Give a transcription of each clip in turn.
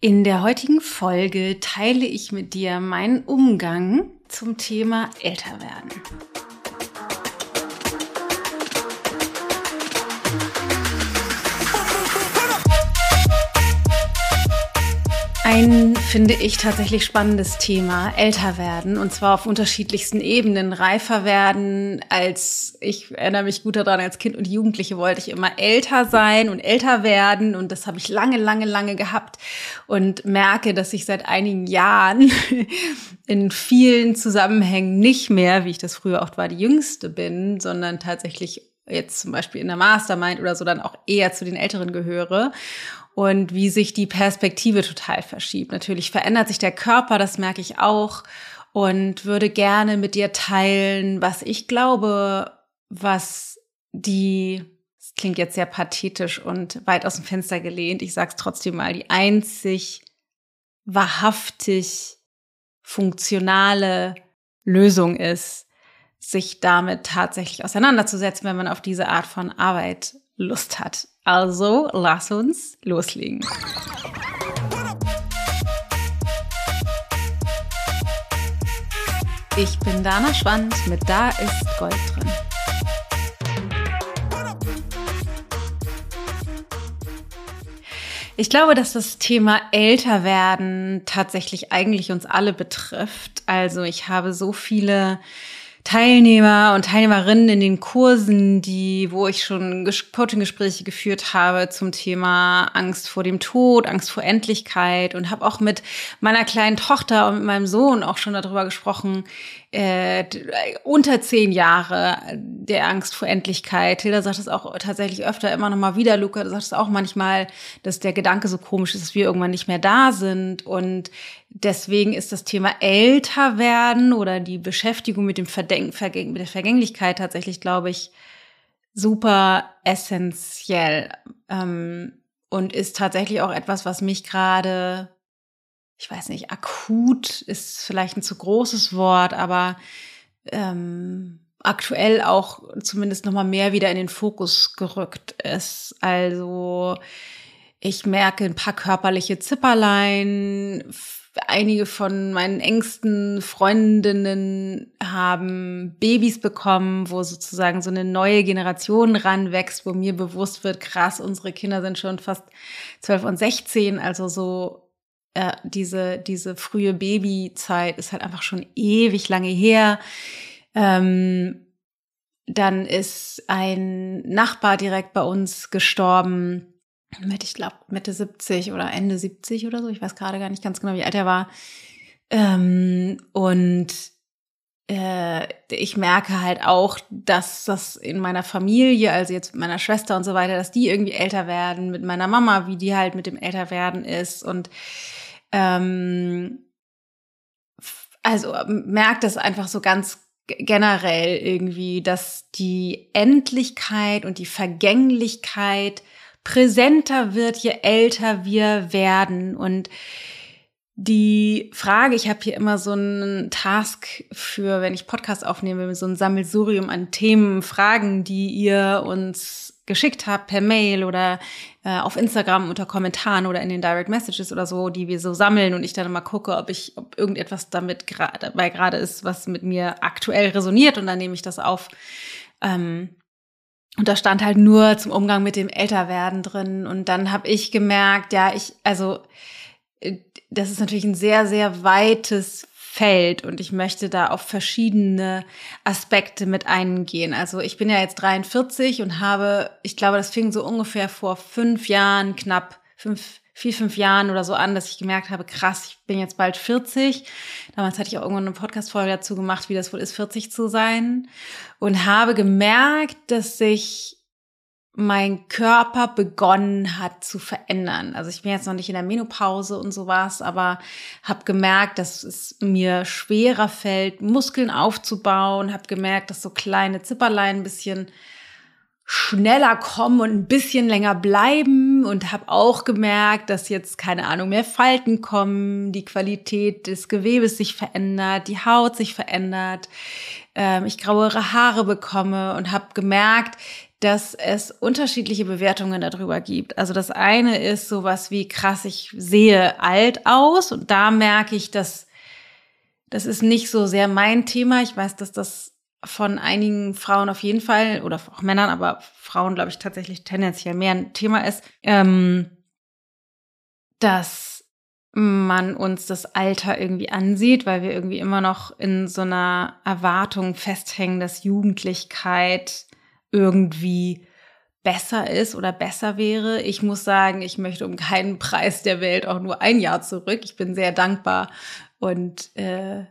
In der heutigen Folge teile ich mit dir meinen Umgang zum Thema Älterwerden. Ein, finde ich, tatsächlich spannendes Thema, älter werden. Und zwar auf unterschiedlichsten Ebenen. Reifer werden, als ich erinnere mich gut daran, als Kind und Jugendliche wollte ich immer älter sein und älter werden. Und das habe ich lange, lange, lange gehabt. Und merke, dass ich seit einigen Jahren in vielen Zusammenhängen nicht mehr, wie ich das früher oft war, die Jüngste bin, sondern tatsächlich jetzt zum Beispiel in der Mastermind oder so dann auch eher zu den Älteren gehöre und wie sich die Perspektive total verschiebt. Natürlich verändert sich der Körper, das merke ich auch und würde gerne mit dir teilen, was ich glaube, was die, das klingt jetzt sehr pathetisch und weit aus dem Fenster gelehnt, ich sag's trotzdem mal, die einzig wahrhaftig funktionale Lösung ist, sich damit tatsächlich auseinanderzusetzen, wenn man auf diese Art von Arbeit Lust hat. Also lass uns loslegen. Ich bin Dana Schwand mit Da ist Gold drin. Ich glaube, dass das Thema Älterwerden tatsächlich eigentlich uns alle betrifft. Also ich habe so viele Teilnehmer und Teilnehmerinnen in den Kursen, die, wo ich schon Coaching-Gespräche geführt habe zum Thema Angst vor dem Tod, Angst vor Endlichkeit und habe auch mit meiner kleinen Tochter und mit meinem Sohn auch schon darüber gesprochen, äh, unter zehn Jahre der Angst vor Endlichkeit. Hilda sagt es auch tatsächlich öfter immer noch mal wieder. Luca sagt es auch manchmal, dass der Gedanke so komisch ist, dass wir irgendwann nicht mehr da sind. Und deswegen ist das Thema älter werden oder die Beschäftigung mit dem Verdenk Vergäng mit der Vergänglichkeit tatsächlich, glaube ich, super essentiell ähm, und ist tatsächlich auch etwas, was mich gerade ich weiß nicht, akut ist vielleicht ein zu großes Wort, aber ähm, aktuell auch zumindest noch mal mehr wieder in den Fokus gerückt ist. Also ich merke ein paar körperliche Zipperlein. Einige von meinen engsten Freundinnen haben Babys bekommen, wo sozusagen so eine neue Generation ranwächst, wo mir bewusst wird, krass, unsere Kinder sind schon fast zwölf und sechzehn, also so äh, diese, diese frühe Babyzeit ist halt einfach schon ewig lange her. Ähm, dann ist ein Nachbar direkt bei uns gestorben mit, ich glaube, Mitte 70 oder Ende 70 oder so. Ich weiß gerade gar nicht ganz genau, wie alt er war. Ähm, und ich merke halt auch, dass das in meiner Familie, also jetzt mit meiner Schwester und so weiter, dass die irgendwie älter werden, mit meiner Mama, wie die halt mit dem Älterwerden ist. Und ähm, also merkt das einfach so ganz generell irgendwie, dass die Endlichkeit und die Vergänglichkeit präsenter wird, je älter wir werden. Und die Frage, ich habe hier immer so einen Task für, wenn ich Podcast aufnehme, so ein Sammelsurium an Themen, Fragen, die ihr uns geschickt habt per Mail oder äh, auf Instagram unter Kommentaren oder in den Direct Messages oder so, die wir so sammeln und ich dann mal gucke, ob ich, ob irgendetwas damit gerade dabei gerade ist, was mit mir aktuell resoniert und dann nehme ich das auf. Ähm, und da stand halt nur zum Umgang mit dem Älterwerden drin und dann habe ich gemerkt, ja, ich, also das ist natürlich ein sehr, sehr weites Feld und ich möchte da auf verschiedene Aspekte mit eingehen. Also ich bin ja jetzt 43 und habe, ich glaube, das fing so ungefähr vor fünf Jahren, knapp fünf, vier, fünf Jahren oder so an, dass ich gemerkt habe, krass, ich bin jetzt bald 40. Damals hatte ich auch irgendwann eine Podcast-Folge dazu gemacht, wie das wohl ist, 40 zu sein. Und habe gemerkt, dass sich mein Körper begonnen hat zu verändern. Also ich bin jetzt noch nicht in der Menopause und sowas, aber habe gemerkt, dass es mir schwerer fällt, Muskeln aufzubauen, habe gemerkt, dass so kleine Zipperlein ein bisschen schneller kommen und ein bisschen länger bleiben. Und habe auch gemerkt, dass jetzt keine Ahnung mehr Falten kommen, die Qualität des Gewebes sich verändert, die Haut sich verändert, ähm, ich grauere Haare bekomme und habe gemerkt, dass es unterschiedliche Bewertungen darüber gibt. Also das eine ist sowas wie krass, ich sehe alt aus und da merke ich, dass das ist nicht so sehr mein Thema. Ich weiß, dass das von einigen Frauen auf jeden Fall oder auch Männern, aber Frauen glaube ich tatsächlich tendenziell mehr ein Thema ist, ähm, dass man uns das Alter irgendwie ansieht, weil wir irgendwie immer noch in so einer Erwartung festhängen, dass Jugendlichkeit irgendwie besser ist oder besser wäre. Ich muss sagen, ich möchte um keinen Preis der Welt auch nur ein Jahr zurück. Ich bin sehr dankbar und äh,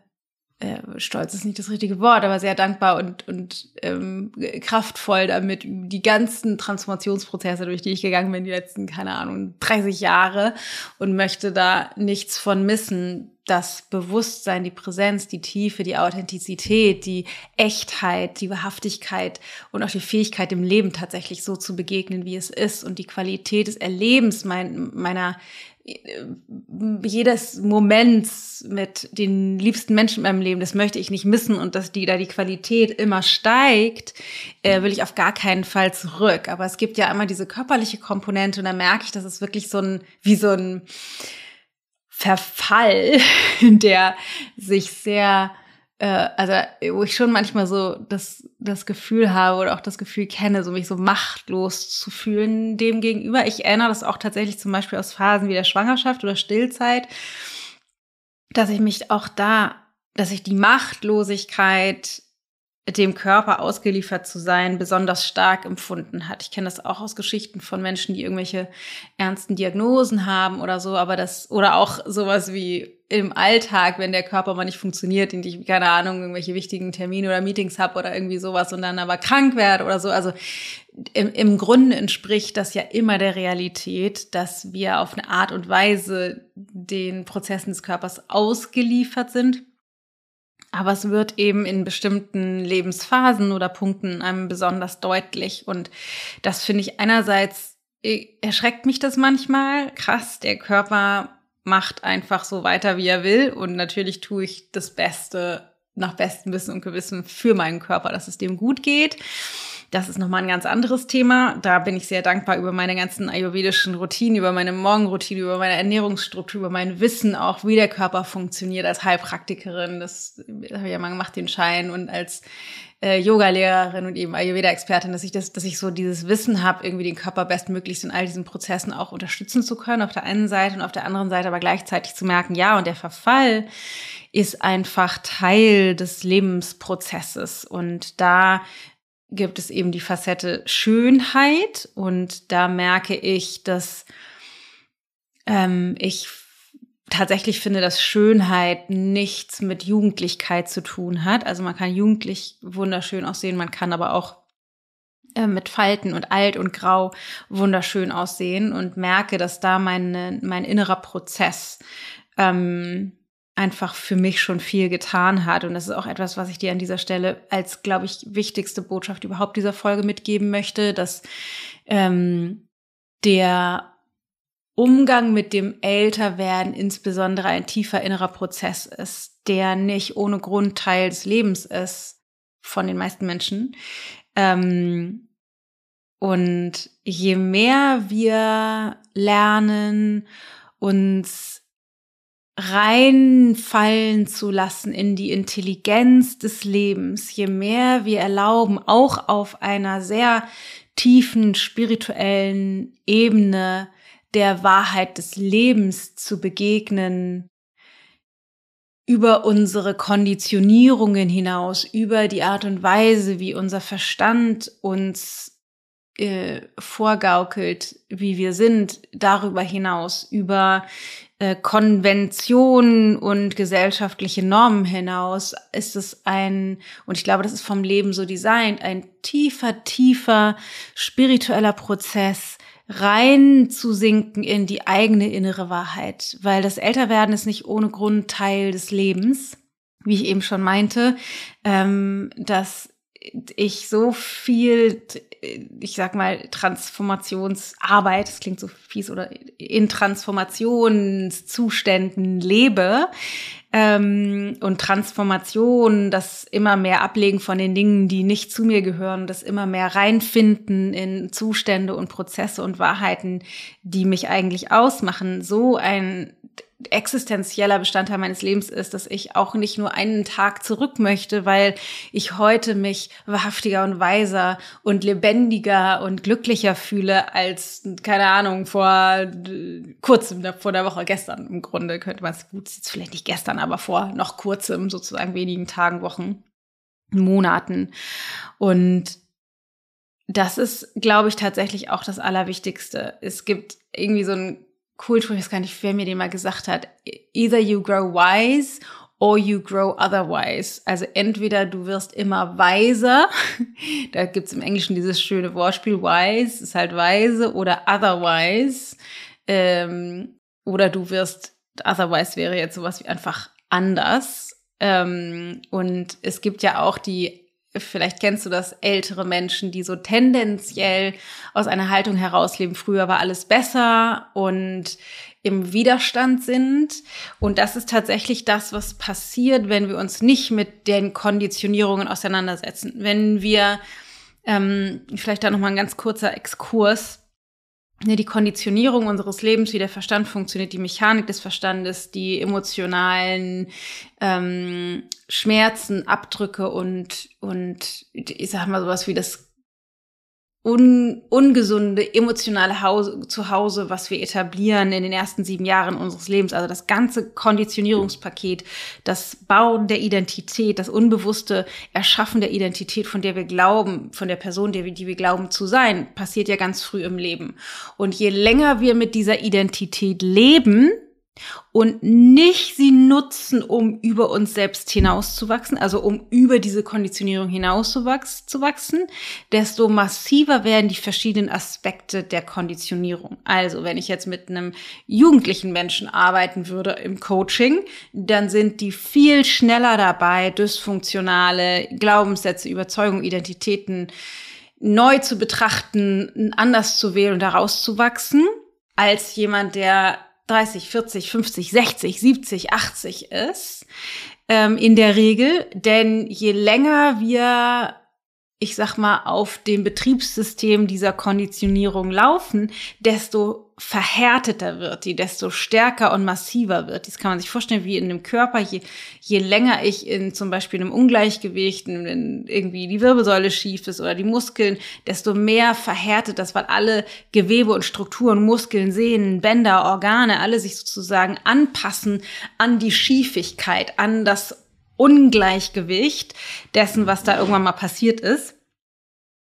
äh, stolz ist nicht das richtige Wort, aber sehr dankbar und, und ähm, kraftvoll damit die ganzen Transformationsprozesse, durch die ich gegangen bin, die letzten, keine Ahnung, 30 Jahre und möchte da nichts von missen. Das Bewusstsein, die Präsenz, die Tiefe, die Authentizität, die Echtheit, die Wahrhaftigkeit und auch die Fähigkeit, dem Leben tatsächlich so zu begegnen, wie es ist und die Qualität des Erlebens mein, meiner jedes Moments mit den liebsten Menschen in meinem Leben, das möchte ich nicht missen und dass die da die Qualität immer steigt, äh, will ich auf gar keinen Fall zurück. Aber es gibt ja immer diese körperliche Komponente und da merke ich, dass es wirklich so ein, wie so ein Verfall, der sich sehr äh, also wo ich schon manchmal so das, das Gefühl habe oder auch das Gefühl kenne, so mich so machtlos zu fühlen dem gegenüber. Ich erinnere das auch tatsächlich zum Beispiel aus Phasen wie der Schwangerschaft oder Stillzeit, dass ich mich auch da, dass ich die Machtlosigkeit dem Körper ausgeliefert zu sein, besonders stark empfunden hat. Ich kenne das auch aus Geschichten von Menschen, die irgendwelche ernsten Diagnosen haben oder so, aber das, oder auch sowas wie im Alltag, wenn der Körper mal nicht funktioniert, die ich, keine Ahnung, irgendwelche wichtigen Termine oder Meetings habe oder irgendwie sowas und dann aber krank werde oder so. Also im, im Grunde entspricht das ja immer der Realität, dass wir auf eine Art und Weise den Prozessen des Körpers ausgeliefert sind aber es wird eben in bestimmten Lebensphasen oder Punkten einem besonders deutlich. Und das finde ich einerseits, äh, erschreckt mich das manchmal. Krass, der Körper macht einfach so weiter, wie er will. Und natürlich tue ich das Beste nach bestem Wissen und Gewissen für meinen Körper, dass es dem gut geht. Das ist nochmal ein ganz anderes Thema. Da bin ich sehr dankbar über meine ganzen ayurvedischen Routinen, über meine Morgenroutine, über meine Ernährungsstruktur, über mein Wissen auch, wie der Körper funktioniert als Heilpraktikerin. Das, das habe ich ja mal gemacht, den Schein. Und als äh, Yoga-Lehrerin und eben Ayurveda-Expertin, dass ich das, dass ich so dieses Wissen habe, irgendwie den Körper bestmöglichst in all diesen Prozessen auch unterstützen zu können, auf der einen Seite und auf der anderen Seite aber gleichzeitig zu merken, ja, und der Verfall ist einfach Teil des Lebensprozesses. Und da gibt es eben die Facette Schönheit und da merke ich, dass ähm, ich tatsächlich finde, dass Schönheit nichts mit Jugendlichkeit zu tun hat. Also man kann jugendlich wunderschön aussehen, man kann aber auch äh, mit Falten und alt und grau wunderschön aussehen und merke, dass da meine, mein innerer Prozess ähm, einfach für mich schon viel getan hat. Und das ist auch etwas, was ich dir an dieser Stelle als, glaube ich, wichtigste Botschaft überhaupt dieser Folge mitgeben möchte, dass ähm, der Umgang mit dem Älterwerden insbesondere ein tiefer innerer Prozess ist, der nicht ohne Grund Teil des Lebens ist von den meisten Menschen. Ähm, und je mehr wir lernen, uns reinfallen zu lassen in die Intelligenz des Lebens, je mehr wir erlauben, auch auf einer sehr tiefen spirituellen Ebene der Wahrheit des Lebens zu begegnen, über unsere Konditionierungen hinaus, über die Art und Weise, wie unser Verstand uns äh, vorgaukelt, wie wir sind, darüber hinaus, über äh, Konventionen und gesellschaftliche Normen hinaus ist es ein, und ich glaube, das ist vom Leben so designt, ein tiefer, tiefer spiritueller Prozess, rein zu sinken in die eigene innere Wahrheit, weil das Älterwerden ist nicht ohne Grund Teil des Lebens, wie ich eben schon meinte, ähm, dass ich so viel, ich sag mal, Transformationsarbeit, das klingt so fies, oder in Transformationszuständen lebe, ähm, und Transformation, das immer mehr Ablegen von den Dingen, die nicht zu mir gehören, das immer mehr reinfinden in Zustände und Prozesse und Wahrheiten, die mich eigentlich ausmachen, so ein existenzieller Bestandteil meines Lebens ist, dass ich auch nicht nur einen Tag zurück möchte, weil ich heute mich wahrhaftiger und weiser und lebendiger und glücklicher fühle als, keine Ahnung, vor kurzem, vor der Woche, gestern im Grunde könnte man es, gut, jetzt vielleicht nicht gestern, aber vor noch kurzem, sozusagen wenigen Tagen, Wochen, Monaten. Und das ist, glaube ich, tatsächlich auch das Allerwichtigste. Es gibt irgendwie so ein Kultur, ich weiß gar nicht, wer mir den mal gesagt hat, either you grow wise or you grow otherwise. Also entweder du wirst immer weiser, da gibt's im Englischen dieses schöne Wortspiel, wise ist halt weise, oder otherwise, ähm, oder du wirst, otherwise wäre jetzt sowas wie einfach anders. Ähm, und es gibt ja auch die vielleicht kennst du das, ältere Menschen, die so tendenziell aus einer Haltung herausleben, früher war alles besser und im Widerstand sind. Und das ist tatsächlich das, was passiert, wenn wir uns nicht mit den Konditionierungen auseinandersetzen. Wenn wir, ähm, vielleicht da nochmal ein ganz kurzer Exkurs, die Konditionierung unseres Lebens, wie der Verstand funktioniert, die Mechanik des Verstandes, die emotionalen ähm, Schmerzen, Abdrücke und, und ich sag mal sowas wie das un, ungesunde emotionale Hause, Zuhause, was wir etablieren in den ersten sieben Jahren unseres Lebens. Also das ganze Konditionierungspaket, das Bauen der Identität, das unbewusste Erschaffen der Identität, von der wir glauben, von der Person, die wir, die wir glauben zu sein, passiert ja ganz früh im Leben. Und je länger wir mit dieser Identität leben, und nicht sie nutzen, um über uns selbst hinauszuwachsen, also um über diese Konditionierung hinauszuwachsen, desto massiver werden die verschiedenen Aspekte der Konditionierung. Also wenn ich jetzt mit einem jugendlichen Menschen arbeiten würde im Coaching, dann sind die viel schneller dabei, dysfunktionale Glaubenssätze, Überzeugungen, Identitäten neu zu betrachten, anders zu wählen und daraus zu wachsen, als jemand, der 30, 40, 50, 60, 70, 80 ist, ähm, in der Regel. Denn je länger wir ich sag mal, auf dem Betriebssystem dieser Konditionierung laufen, desto verhärteter wird die, desto stärker und massiver wird. Das kann man sich vorstellen wie in einem Körper. Je, je länger ich in zum Beispiel einem Ungleichgewicht, in, irgendwie die Wirbelsäule schief ist oder die Muskeln, desto mehr verhärtet das, weil alle Gewebe und Strukturen, Muskeln, Sehnen, Bänder, Organe, alle sich sozusagen anpassen an die Schiefigkeit, an das Ungleichgewicht dessen, was da irgendwann mal passiert ist.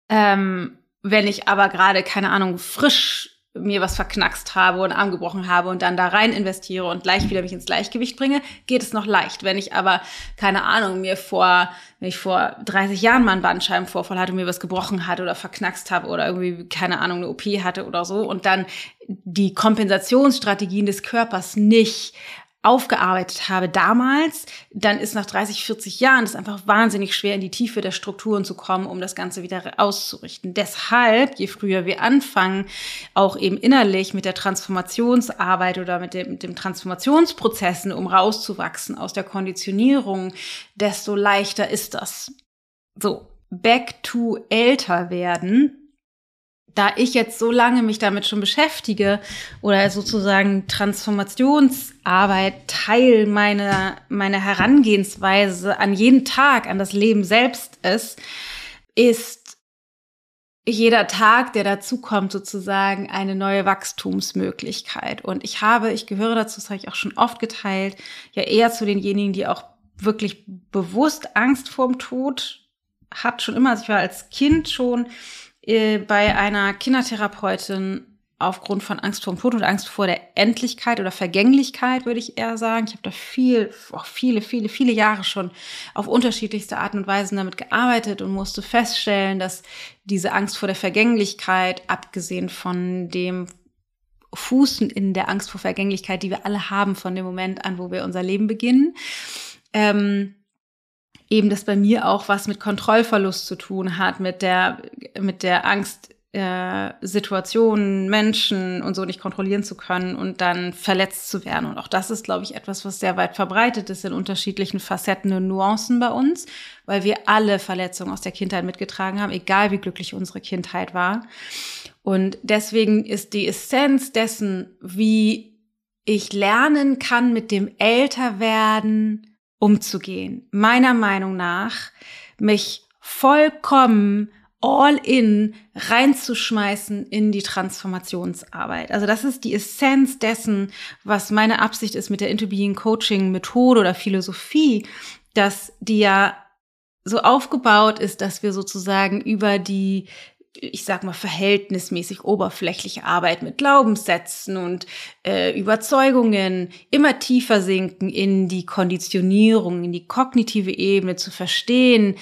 Ähm, wenn ich aber gerade, keine Ahnung, frisch mir was verknackst habe und Arm gebrochen habe und dann da rein investiere und gleich wieder mich ins Gleichgewicht bringe, geht es noch leicht. Wenn ich aber, keine Ahnung, mir vor, wenn ich vor 30 Jahren mal einen Bandscheibenvorfall hatte und mir was gebrochen hatte oder verknackst habe oder irgendwie, keine Ahnung, eine OP hatte oder so und dann die Kompensationsstrategien des Körpers nicht aufgearbeitet habe damals, dann ist nach 30, 40 Jahren es einfach wahnsinnig schwer, in die Tiefe der Strukturen zu kommen, um das Ganze wieder auszurichten. Deshalb, je früher wir anfangen, auch eben innerlich mit der Transformationsarbeit oder mit dem, mit dem Transformationsprozessen, um rauszuwachsen aus der Konditionierung, desto leichter ist das. So, back to älter werden da ich jetzt so lange mich damit schon beschäftige oder sozusagen Transformationsarbeit Teil meiner, meiner Herangehensweise an jeden Tag, an das Leben selbst ist, ist jeder Tag, der dazukommt, sozusagen eine neue Wachstumsmöglichkeit. Und ich habe, ich gehöre dazu, das habe ich auch schon oft geteilt, ja eher zu denjenigen, die auch wirklich bewusst Angst vorm Tod hat, schon immer. Also ich war als Kind schon äh, bei einer Kindertherapeutin aufgrund von Angst vor dem Tod oder Angst vor der Endlichkeit oder Vergänglichkeit, würde ich eher sagen. Ich habe da viel, auch viele, viele, viele Jahre schon auf unterschiedlichste Arten und Weisen damit gearbeitet und musste feststellen, dass diese Angst vor der Vergänglichkeit, abgesehen von dem Fußen in der Angst vor Vergänglichkeit, die wir alle haben von dem Moment an, wo wir unser Leben beginnen, ähm, eben das bei mir auch was mit Kontrollverlust zu tun hat, mit der, mit der Angst, äh, Situationen, Menschen und so nicht kontrollieren zu können und dann verletzt zu werden. Und auch das ist, glaube ich, etwas, was sehr weit verbreitet ist in unterschiedlichen Facetten und Nuancen bei uns, weil wir alle Verletzungen aus der Kindheit mitgetragen haben, egal wie glücklich unsere Kindheit war. Und deswegen ist die Essenz dessen, wie ich lernen kann, mit dem Älterwerden umzugehen, meiner Meinung nach, mich vollkommen all in reinzuschmeißen in die Transformationsarbeit. Also das ist die Essenz dessen, was meine Absicht ist mit der Into Being Coaching Methode oder Philosophie, dass die ja so aufgebaut ist, dass wir sozusagen über die ich sag mal, verhältnismäßig oberflächliche Arbeit mit Glaubenssätzen und äh, Überzeugungen immer tiefer sinken in die Konditionierung, in die kognitive Ebene zu verstehen,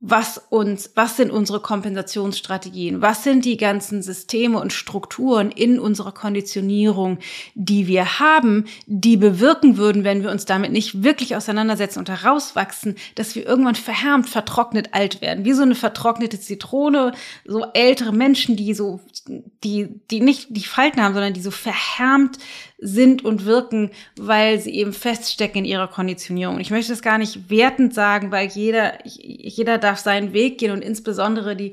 was uns, was sind unsere Kompensationsstrategien? Was sind die ganzen Systeme und Strukturen in unserer Konditionierung, die wir haben, die bewirken würden, wenn wir uns damit nicht wirklich auseinandersetzen und herauswachsen, dass wir irgendwann verhärmt, vertrocknet alt werden. Wie so eine vertrocknete Zitrone, so ältere Menschen, die so, die, die nicht die Falten haben, sondern die so verhärmt sind und wirken, weil sie eben feststecken in ihrer Konditionierung. Ich möchte das gar nicht wertend sagen, weil jeder, jeder darf seinen Weg gehen und insbesondere die,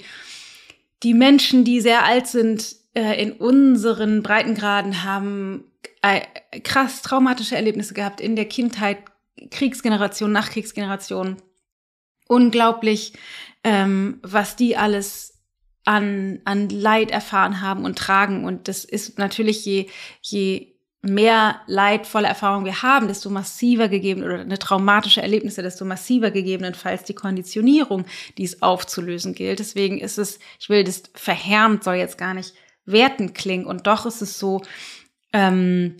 die Menschen, die sehr alt sind, äh, in unseren Breitengraden haben äh, krass traumatische Erlebnisse gehabt in der Kindheit, Kriegsgeneration, Nachkriegsgeneration. Unglaublich, ähm, was die alles an, an Leid erfahren haben und tragen. Und das ist natürlich je, je mehr leidvolle Erfahrungen wir haben, desto massiver gegeben oder eine traumatische Erlebnisse, desto massiver gegebenenfalls die Konditionierung, die es aufzulösen gilt. Deswegen ist es, ich will das verhärmt, soll jetzt gar nicht wertend klingen. Und doch ist es so, ähm,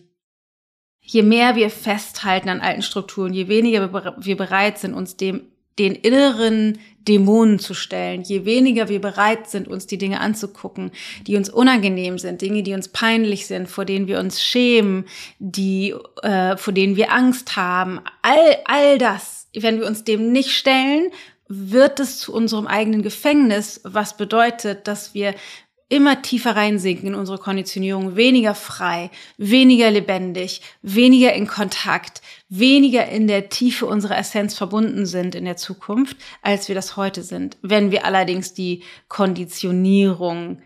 je mehr wir festhalten an alten Strukturen, je weniger wir bereit sind, uns dem den inneren Dämonen zu stellen. Je weniger wir bereit sind, uns die Dinge anzugucken, die uns unangenehm sind, Dinge, die uns peinlich sind, vor denen wir uns schämen, die, äh, vor denen wir Angst haben, all, all das, wenn wir uns dem nicht stellen, wird es zu unserem eigenen Gefängnis, was bedeutet, dass wir immer tiefer reinsinken in unsere Konditionierung, weniger frei, weniger lebendig, weniger in Kontakt, weniger in der Tiefe unserer Essenz verbunden sind in der Zukunft, als wir das heute sind. Wenn wir allerdings die Konditionierung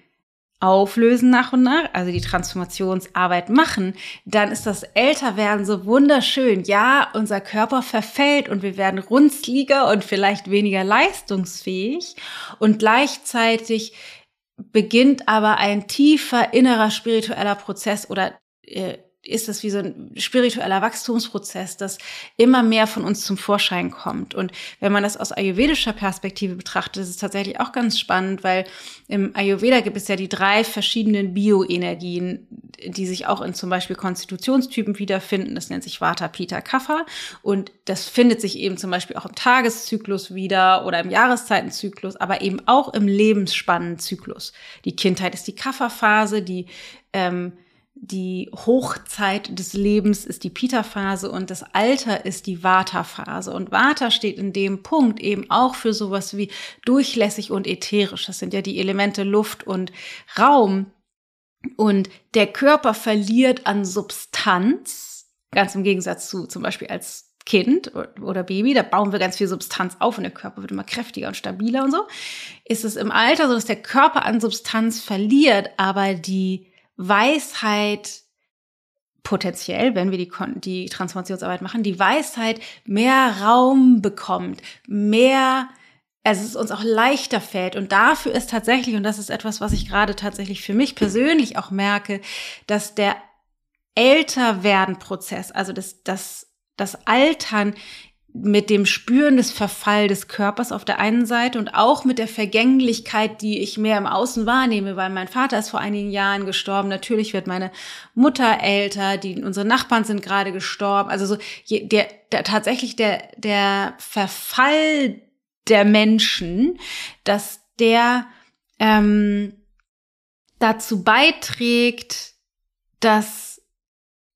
auflösen nach und nach, also die Transformationsarbeit machen, dann ist das Älterwerden so wunderschön. Ja, unser Körper verfällt und wir werden runzliger und vielleicht weniger leistungsfähig und gleichzeitig beginnt aber ein tiefer innerer spiritueller Prozess oder äh, ist das wie so ein spiritueller Wachstumsprozess, das immer mehr von uns zum Vorschein kommt. Und wenn man das aus ayurvedischer Perspektive betrachtet, ist es tatsächlich auch ganz spannend, weil im Ayurveda gibt es ja die drei verschiedenen Bioenergien, die sich auch in zum Beispiel Konstitutionstypen wiederfinden. Das nennt sich Vata, Pitta, Kapha. Und das findet sich eben zum Beispiel auch im Tageszyklus wieder oder im Jahreszeitenzyklus, aber eben auch im Lebensspannenzyklus. Die Kindheit ist die Kapha-Phase, die ähm, die Hochzeit des Lebens ist die Pita-Phase und das Alter ist die Vata-Phase. Und Vata steht in dem Punkt eben auch für sowas wie durchlässig und ätherisch. Das sind ja die Elemente Luft und Raum. Und der Körper verliert an Substanz, ganz im Gegensatz zu zum Beispiel als Kind oder Baby, da bauen wir ganz viel Substanz auf und der Körper wird immer kräftiger und stabiler und so. Ist es im Alter so, dass der Körper an Substanz verliert, aber die Weisheit potenziell, wenn wir die, die Transformationsarbeit machen, die Weisheit mehr Raum bekommt, mehr, also es uns auch leichter fällt. Und dafür ist tatsächlich, und das ist etwas, was ich gerade tatsächlich für mich persönlich auch merke, dass der Älterwerden-Prozess, also das, das, das Altern mit dem Spüren des Verfall des Körpers auf der einen Seite und auch mit der Vergänglichkeit, die ich mehr im Außen wahrnehme, weil mein Vater ist vor einigen Jahren gestorben. Natürlich wird meine Mutter älter, die unsere Nachbarn sind gerade gestorben. Also so der, der tatsächlich der der Verfall der Menschen, dass der ähm, dazu beiträgt, dass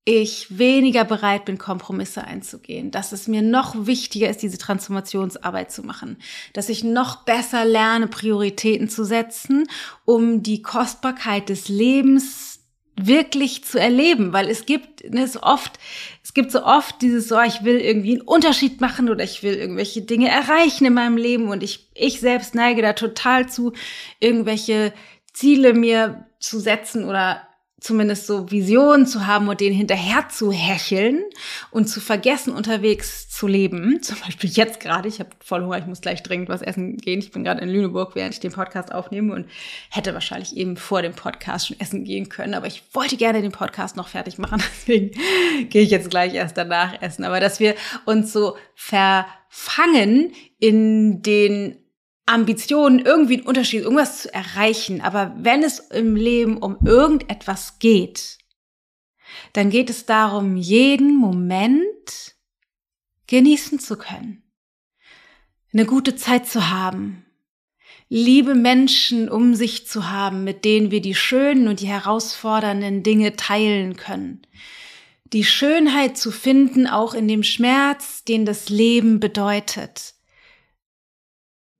ich weniger bereit bin, Kompromisse einzugehen, dass es mir noch wichtiger ist, diese Transformationsarbeit zu machen, dass ich noch besser lerne, Prioritäten zu setzen, um die Kostbarkeit des Lebens wirklich zu erleben, weil es gibt ne, so oft, es gibt so oft dieses so, ich will irgendwie einen Unterschied machen oder ich will irgendwelche Dinge erreichen in meinem Leben und ich, ich selbst neige da total zu, irgendwelche Ziele mir zu setzen oder zumindest so Visionen zu haben und denen hinterher zu hecheln und zu vergessen, unterwegs zu leben. Zum Beispiel jetzt gerade, ich habe voll Hunger, ich muss gleich dringend was essen gehen. Ich bin gerade in Lüneburg, während ich den Podcast aufnehme und hätte wahrscheinlich eben vor dem Podcast schon essen gehen können. Aber ich wollte gerne den Podcast noch fertig machen, deswegen gehe ich jetzt gleich erst danach essen. Aber dass wir uns so verfangen in den Ambitionen, irgendwie einen Unterschied, irgendwas zu erreichen. Aber wenn es im Leben um irgendetwas geht, dann geht es darum, jeden Moment genießen zu können, eine gute Zeit zu haben, liebe Menschen um sich zu haben, mit denen wir die schönen und die herausfordernden Dinge teilen können. Die Schönheit zu finden, auch in dem Schmerz, den das Leben bedeutet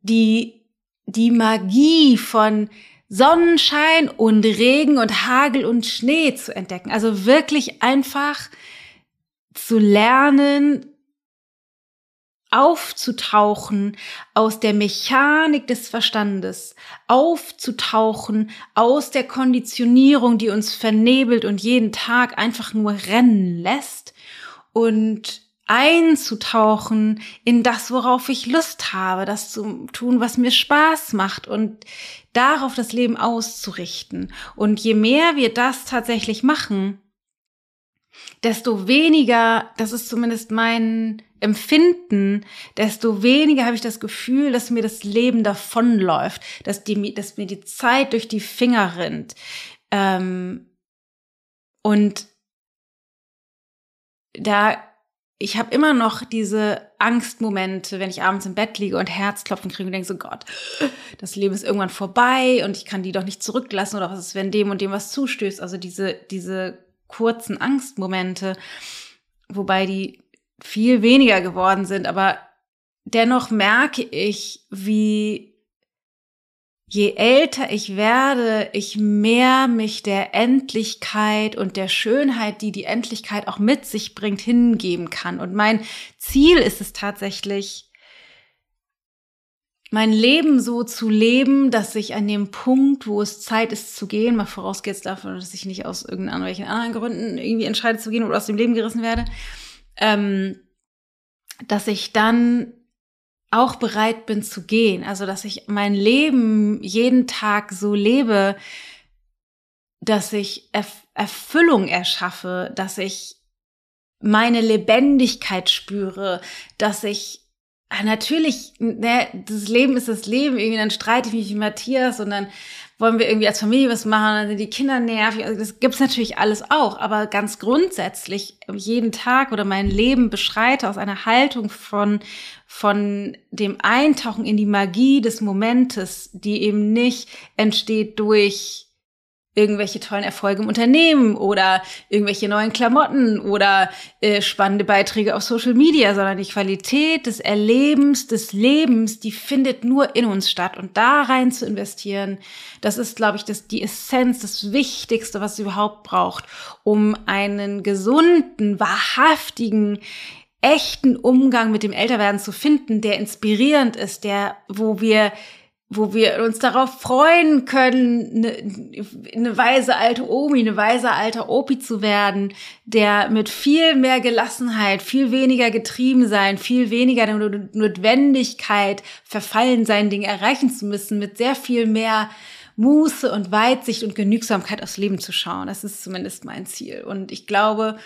die, die Magie von Sonnenschein und Regen und Hagel und Schnee zu entdecken. Also wirklich einfach zu lernen, aufzutauchen aus der Mechanik des Verstandes, aufzutauchen aus der Konditionierung, die uns vernebelt und jeden Tag einfach nur rennen lässt und einzutauchen in das, worauf ich Lust habe, das zu tun, was mir Spaß macht und darauf das Leben auszurichten. Und je mehr wir das tatsächlich machen, desto weniger, das ist zumindest mein Empfinden, desto weniger habe ich das Gefühl, dass mir das Leben davonläuft, dass, die, dass mir die Zeit durch die Finger rinnt. Ähm, und da ich habe immer noch diese Angstmomente, wenn ich abends im Bett liege und Herzklopfen kriege und denke so, Gott, das Leben ist irgendwann vorbei und ich kann die doch nicht zurücklassen oder was ist, wenn dem und dem was zustößt. Also diese, diese kurzen Angstmomente, wobei die viel weniger geworden sind, aber dennoch merke ich, wie je älter ich werde, ich mehr mich der Endlichkeit und der Schönheit, die die Endlichkeit auch mit sich bringt, hingeben kann. Und mein Ziel ist es tatsächlich, mein Leben so zu leben, dass ich an dem Punkt, wo es Zeit ist zu gehen, mal vorausgeht davon, dass ich nicht aus irgendwelchen anderen Gründen irgendwie entscheide zu gehen oder aus dem Leben gerissen werde, ähm, dass ich dann auch bereit bin zu gehen. Also, dass ich mein Leben jeden Tag so lebe, dass ich Erf Erfüllung erschaffe, dass ich meine Lebendigkeit spüre, dass ich ah, natürlich, ne, das Leben ist das Leben, irgendwie dann streite ich mich mit Matthias und dann wollen wir irgendwie als Familie was machen, dann sind die Kinder nervig. Also das gibt's natürlich alles auch, aber ganz grundsätzlich jeden Tag oder mein Leben beschreite aus einer Haltung von von dem Eintauchen in die Magie des Momentes, die eben nicht entsteht durch irgendwelche tollen Erfolge im Unternehmen oder irgendwelche neuen Klamotten oder äh, spannende Beiträge auf Social Media, sondern die Qualität des Erlebens, des Lebens, die findet nur in uns statt. Und da rein zu investieren, das ist, glaube ich, das, die Essenz, das Wichtigste, was es überhaupt braucht, um einen gesunden, wahrhaftigen, echten Umgang mit dem Älterwerden zu finden, der inspirierend ist, der, wo wir wo wir uns darauf freuen können, eine, eine weise alte Omi, eine weise alter Opi zu werden, der mit viel mehr Gelassenheit, viel weniger getrieben sein, viel weniger der Notwendigkeit verfallen sein, Dinge erreichen zu müssen, mit sehr viel mehr Muße und Weitsicht und Genügsamkeit aufs Leben zu schauen. Das ist zumindest mein Ziel. Und ich glaube,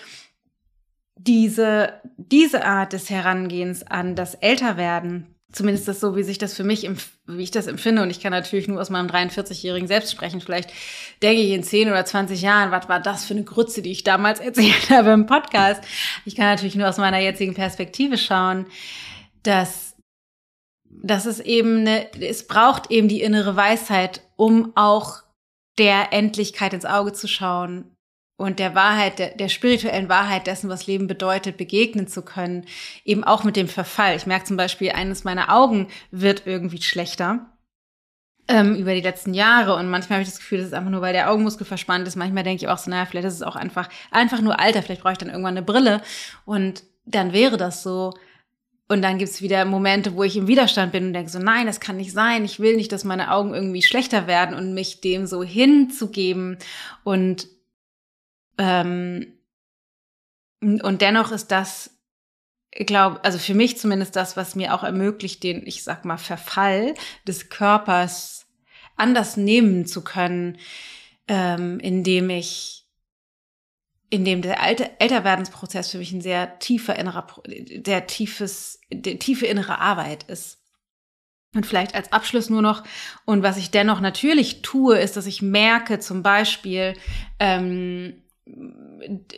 diese, diese Art des Herangehens an das Älterwerden, zumindest das so, wie sich das für mich, wie ich das empfinde. Und ich kann natürlich nur aus meinem 43-jährigen Selbst sprechen. Vielleicht denke ich in 10 oder 20 Jahren, was war das für eine Grütze, die ich damals erzählt habe im Podcast. Ich kann natürlich nur aus meiner jetzigen Perspektive schauen, dass, dass es eben eine, es braucht eben die innere Weisheit, um auch der Endlichkeit ins Auge zu schauen und der Wahrheit, der, der spirituellen Wahrheit dessen, was Leben bedeutet, begegnen zu können, eben auch mit dem Verfall. Ich merke zum Beispiel, eines meiner Augen wird irgendwie schlechter ähm, über die letzten Jahre und manchmal habe ich das Gefühl, das ist einfach nur, weil der Augenmuskel verspannt ist. Manchmal denke ich auch so, naja, vielleicht ist es auch einfach, einfach nur Alter, vielleicht brauche ich dann irgendwann eine Brille und dann wäre das so. Und dann gibt es wieder Momente, wo ich im Widerstand bin und denke so, nein, das kann nicht sein. Ich will nicht, dass meine Augen irgendwie schlechter werden und mich dem so hinzugeben und ähm, und dennoch ist das, ich glaube, also für mich zumindest das, was mir auch ermöglicht, den, ich sag mal, Verfall des Körpers anders nehmen zu können, ähm, indem ich, indem der alte Älterwerdensprozess für mich ein sehr tiefer innerer, sehr tiefes, tiefe innere Arbeit ist. Und vielleicht als Abschluss nur noch, und was ich dennoch natürlich tue, ist, dass ich merke, zum Beispiel, ähm,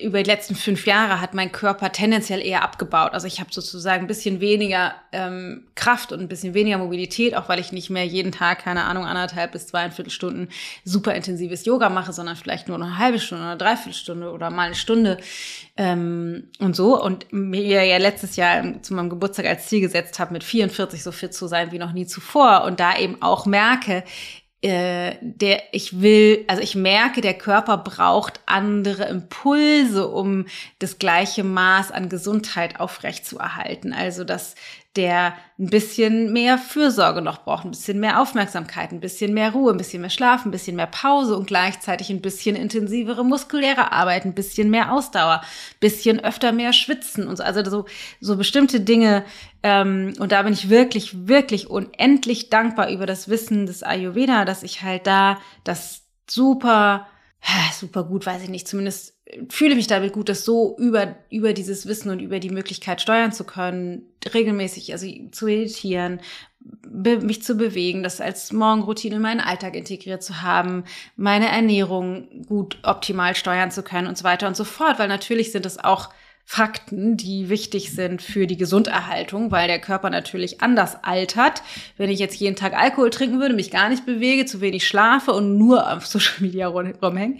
über die letzten fünf Jahre hat mein Körper tendenziell eher abgebaut. Also ich habe sozusagen ein bisschen weniger ähm, Kraft und ein bisschen weniger Mobilität, auch weil ich nicht mehr jeden Tag, keine Ahnung, anderthalb bis zweieinviertel Stunden super intensives Yoga mache, sondern vielleicht nur eine halbe Stunde oder dreiviertel Stunde oder mal eine Stunde ähm, und so. Und mir ja letztes Jahr zu meinem Geburtstag als Ziel gesetzt habe, mit 44 so fit zu sein wie noch nie zuvor und da eben auch merke, äh, der ich will, also ich merke, der Körper braucht andere Impulse, um das gleiche Maß an Gesundheit aufrechtzuerhalten. Also dass der ein bisschen mehr Fürsorge noch braucht, ein bisschen mehr Aufmerksamkeit, ein bisschen mehr Ruhe, ein bisschen mehr Schlaf, ein bisschen mehr Pause und gleichzeitig ein bisschen intensivere muskuläre Arbeit, ein bisschen mehr Ausdauer, bisschen öfter mehr schwitzen und so. Also so, so bestimmte Dinge. Ähm, und da bin ich wirklich, wirklich unendlich dankbar über das Wissen des Ayurveda, dass ich halt da das super, super gut, weiß ich nicht, zumindest fühle mich damit gut, das so über, über dieses Wissen und über die Möglichkeit steuern zu können, regelmäßig, also zu meditieren, mich zu bewegen, das als Morgenroutine in meinen Alltag integriert zu haben, meine Ernährung gut optimal steuern zu können und so weiter und so fort, weil natürlich sind es auch Fakten, die wichtig sind für die Gesunderhaltung, weil der Körper natürlich anders altert. Wenn ich jetzt jeden Tag Alkohol trinken würde, mich gar nicht bewege, zu wenig schlafe und nur auf Social Media rumhängen.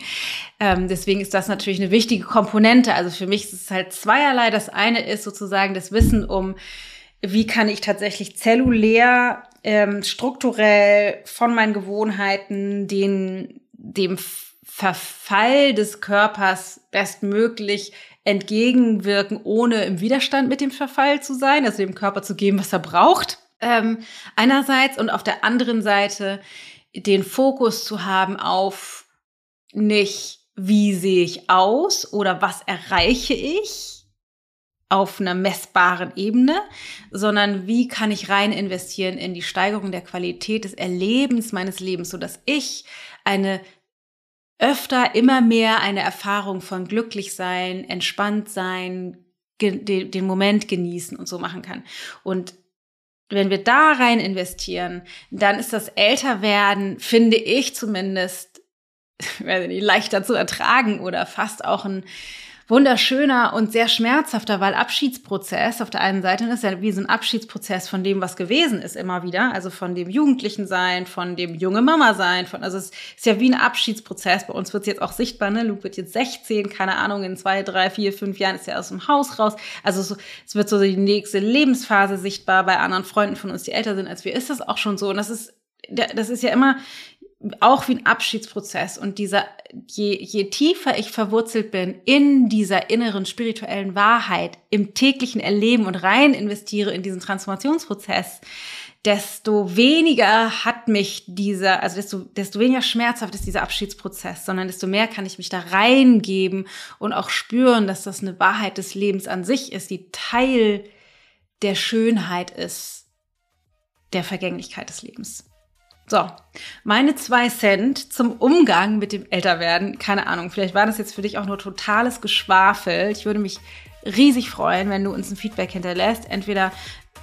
Ähm, deswegen ist das natürlich eine wichtige Komponente. Also für mich ist es halt zweierlei. Das eine ist sozusagen das Wissen um, wie kann ich tatsächlich zellulär, ähm, strukturell von meinen Gewohnheiten den, dem Verfall des Körpers bestmöglich entgegenwirken, ohne im Widerstand mit dem Verfall zu sein, also dem Körper zu geben, was er braucht. Ähm, einerseits und auf der anderen Seite den Fokus zu haben auf nicht, wie sehe ich aus oder was erreiche ich auf einer messbaren Ebene, sondern wie kann ich rein investieren in die Steigerung der Qualität des Erlebens meines Lebens, so dass ich eine öfter immer mehr eine Erfahrung von glücklich sein, entspannt sein, den Moment genießen und so machen kann. Und wenn wir da rein investieren, dann ist das Älterwerden, finde ich zumindest, weiß nicht, leichter zu ertragen oder fast auch ein wunderschöner und sehr schmerzhafter, weil Abschiedsprozess auf der einen Seite ist ja wie so ein Abschiedsprozess von dem, was gewesen ist, immer wieder. Also von dem Jugendlichen sein, von dem junge Mama sein, von, also es ist ja wie ein Abschiedsprozess. Bei uns wird es jetzt auch sichtbar, ne? Luke wird jetzt 16, keine Ahnung, in zwei, drei, vier, fünf Jahren ist er aus dem Haus raus. Also so, es wird so die nächste Lebensphase sichtbar bei anderen Freunden von uns, die älter sind als wir, ist das auch schon so. Und das ist, das ist ja immer auch wie ein Abschiedsprozess. Und dieser, je, je tiefer ich verwurzelt bin in dieser inneren spirituellen Wahrheit, im täglichen Erleben und rein investiere in diesen Transformationsprozess, desto weniger hat mich dieser, also desto, desto weniger schmerzhaft ist dieser Abschiedsprozess, sondern desto mehr kann ich mich da reingeben und auch spüren, dass das eine Wahrheit des Lebens an sich ist, die Teil der Schönheit ist, der Vergänglichkeit des Lebens. So, meine zwei Cent zum Umgang mit dem Älterwerden. Keine Ahnung, vielleicht war das jetzt für dich auch nur totales Geschwafel. Ich würde mich riesig freuen, wenn du uns ein Feedback hinterlässt. Entweder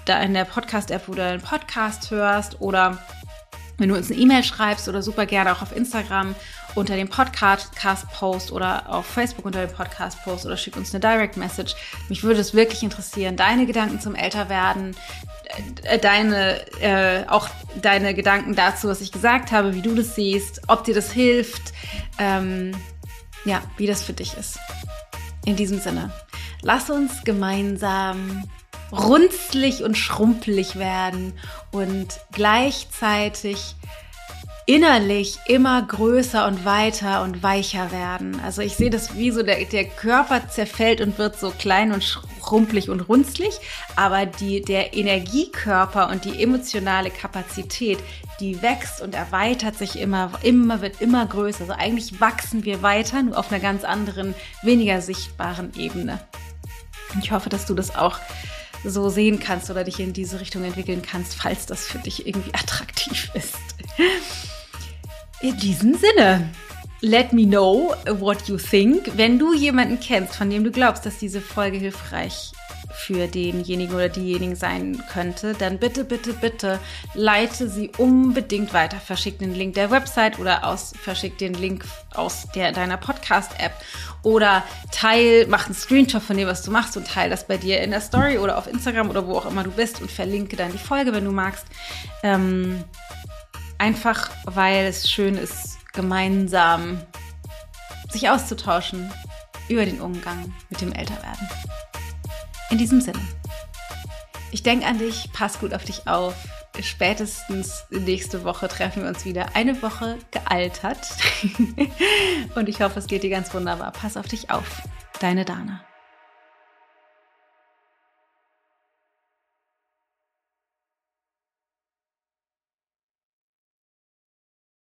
da in der Podcast-App, wo du einen Podcast hörst oder wenn du uns eine E-Mail schreibst oder super gerne auch auf Instagram unter dem Podcast-Post oder auf Facebook unter dem Podcast-Post oder schick uns eine Direct-Message. Mich würde es wirklich interessieren, deine Gedanken zum Älterwerden, äh, deine, äh, auch deine Gedanken dazu, was ich gesagt habe, wie du das siehst, ob dir das hilft. Ähm, ja, wie das für dich ist. In diesem Sinne, lass uns gemeinsam runzlig und schrumpelig werden und gleichzeitig innerlich immer größer und weiter und weicher werden. Also ich sehe das wie so, der, der Körper zerfällt und wird so klein und schrumpelig und runzlig, aber die, der Energiekörper und die emotionale Kapazität, die wächst und erweitert sich immer, immer, wird immer größer. Also eigentlich wachsen wir weiter, nur auf einer ganz anderen, weniger sichtbaren Ebene. Ich hoffe, dass du das auch so sehen kannst oder dich in diese Richtung entwickeln kannst, falls das für dich irgendwie attraktiv ist. In diesem Sinne, let me know what you think. Wenn du jemanden kennst, von dem du glaubst, dass diese Folge hilfreich für denjenigen oder diejenigen sein könnte, dann bitte, bitte, bitte leite sie unbedingt weiter. Verschick den Link der Website oder aus, verschick den Link aus der, deiner Podcast-App oder teil, mach einen Screenshot von dem, was du machst und teile das bei dir in der Story oder auf Instagram oder wo auch immer du bist und verlinke dann die Folge, wenn du magst. Ähm, Einfach weil es schön ist, gemeinsam sich auszutauschen über den Umgang mit dem Älterwerden. In diesem Sinne. Ich denke an dich, pass gut auf dich auf. Spätestens nächste Woche treffen wir uns wieder. Eine Woche gealtert. Und ich hoffe, es geht dir ganz wunderbar. Pass auf dich auf. Deine Dana.